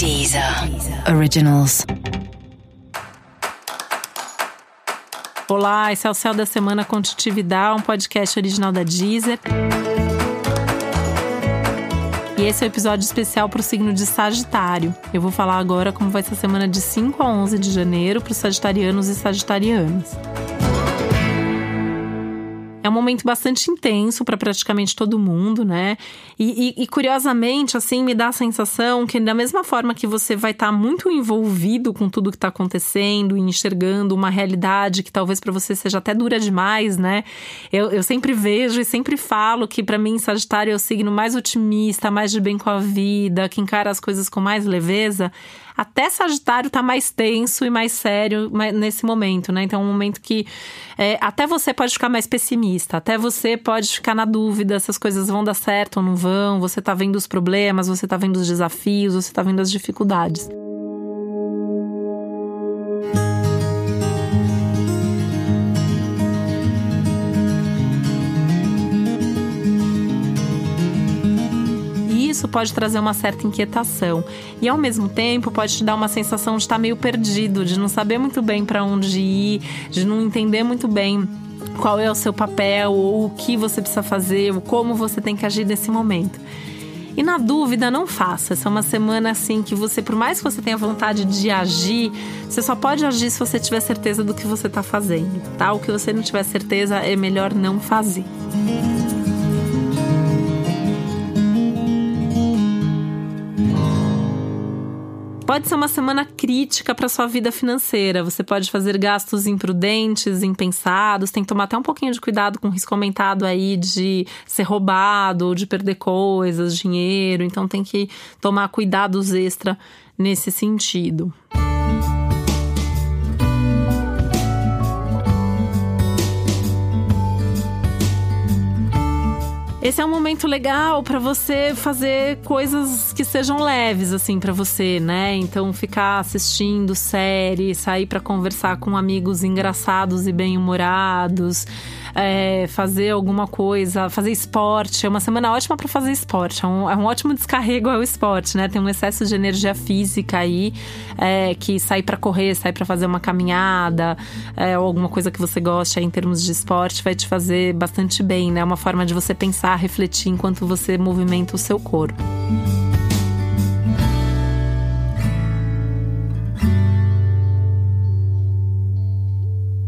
Deezer Originals. Olá, esse é o Céu da Semana Contitividade, um podcast original da Deezer. E esse é o um episódio especial para o signo de Sagitário. Eu vou falar agora como vai ser a semana de 5 a 11 de janeiro para os sagitarianos e sagitarianas. É um momento bastante intenso para praticamente todo mundo, né? E, e, e, curiosamente, assim, me dá a sensação que, da mesma forma que você vai estar tá muito envolvido com tudo que está acontecendo e enxergando uma realidade que talvez para você seja até dura demais, né? Eu, eu sempre vejo e sempre falo que, para mim, Sagitário é o signo mais otimista, mais de bem com a vida, que encara as coisas com mais leveza até Sagitário tá mais tenso e mais sério nesse momento, né? Então é um momento que é, até você pode ficar mais pessimista, até você pode ficar na dúvida se as coisas vão dar certo ou não vão, você tá vendo os problemas, você tá vendo os desafios, você tá vendo as dificuldades. Isso pode trazer uma certa inquietação e ao mesmo tempo pode te dar uma sensação de estar meio perdido, de não saber muito bem para onde ir, de não entender muito bem qual é o seu papel ou o que você precisa fazer, ou como você tem que agir nesse momento. E na dúvida, não faça. Essa é uma semana assim que você, por mais que você tenha vontade de agir, você só pode agir se você tiver certeza do que você está fazendo, tá? O que você não tiver certeza é melhor não fazer. Pode ser uma semana crítica para sua vida financeira. Você pode fazer gastos imprudentes, impensados. Tem que tomar até um pouquinho de cuidado com o risco aumentado aí de ser roubado ou de perder coisas, dinheiro. Então tem que tomar cuidados extra nesse sentido. Esse é um momento legal para você fazer coisas que sejam leves assim para você, né? Então ficar assistindo série, sair para conversar com amigos engraçados e bem-humorados, é, fazer alguma coisa, fazer esporte. É uma semana ótima para fazer esporte. É um, é um, ótimo descarrego ao esporte, né? Tem um excesso de energia física aí, é, que sair para correr, sair para fazer uma caminhada, é, ou alguma coisa que você goste em termos de esporte, vai te fazer bastante bem, né? É uma forma de você pensar, refletir enquanto você movimenta o seu corpo.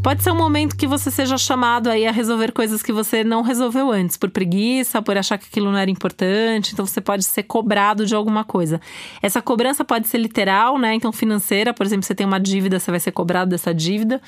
Pode ser um momento que você seja chamado aí a resolver coisas que você não resolveu antes, por preguiça, por achar que aquilo não era importante. Então você pode ser cobrado de alguma coisa. Essa cobrança pode ser literal, né? Então financeira, por exemplo, você tem uma dívida, você vai ser cobrado dessa dívida.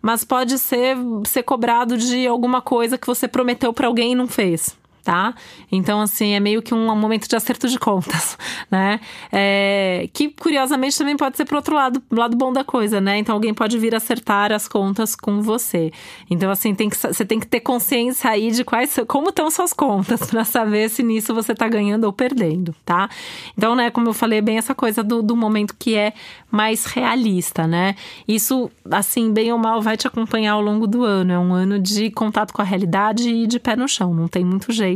Mas pode ser ser cobrado de alguma coisa que você prometeu para alguém e não fez tá? Então, assim, é meio que um momento de acerto de contas, né? É, que, curiosamente, também pode ser pro outro lado, lado bom da coisa, né? Então, alguém pode vir acertar as contas com você. Então, assim, tem que, você tem que ter consciência aí de quais, como estão suas contas, para saber se nisso você tá ganhando ou perdendo, tá? Então, né, como eu falei, é bem essa coisa do, do momento que é mais realista, né? Isso, assim, bem ou mal, vai te acompanhar ao longo do ano. É um ano de contato com a realidade e de pé no chão, não tem muito jeito